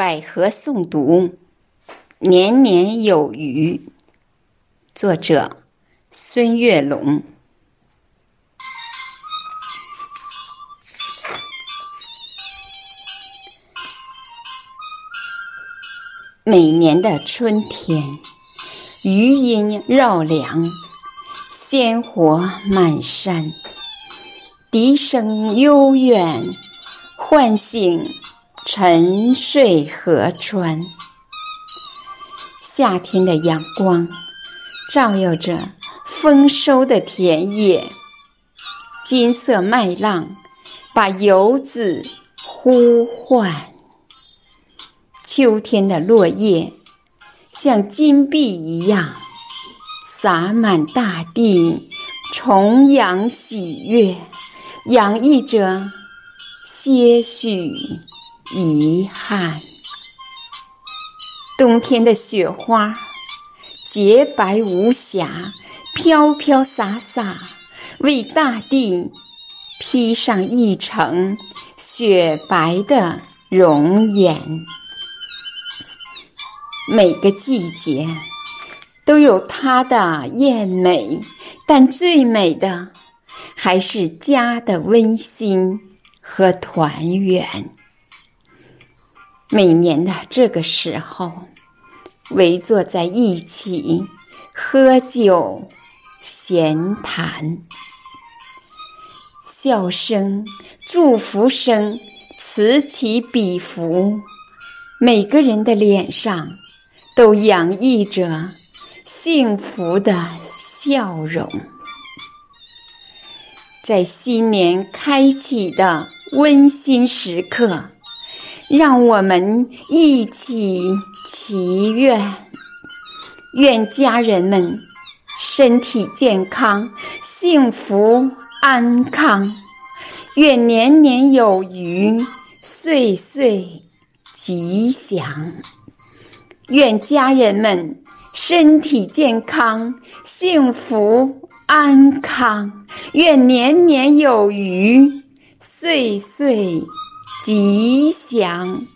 百合诵读，年年有余。作者：孙月龙。每年的春天，余音绕梁，鲜活满山，笛声悠远，唤醒。沉睡河川，夏天的阳光照耀着丰收的田野，金色麦浪把游子呼唤。秋天的落叶像金币一样洒满大地，重阳喜悦，洋溢着些许。遗憾，冬天的雪花洁白无瑕，飘飘洒洒，为大地披上一层雪白的容颜。每个季节都有它的艳美，但最美的还是家的温馨和团圆。每年的这个时候，围坐在一起喝酒、闲谈，笑声、祝福声此起彼伏，每个人的脸上都洋溢着幸福的笑容。在新年开启的温馨时刻。让我们一起祈愿，愿家人们身体健康、幸福安康；愿年年有余、岁岁吉祥；愿家人们身体健康、幸福安康；愿年年有余、岁岁。吉祥。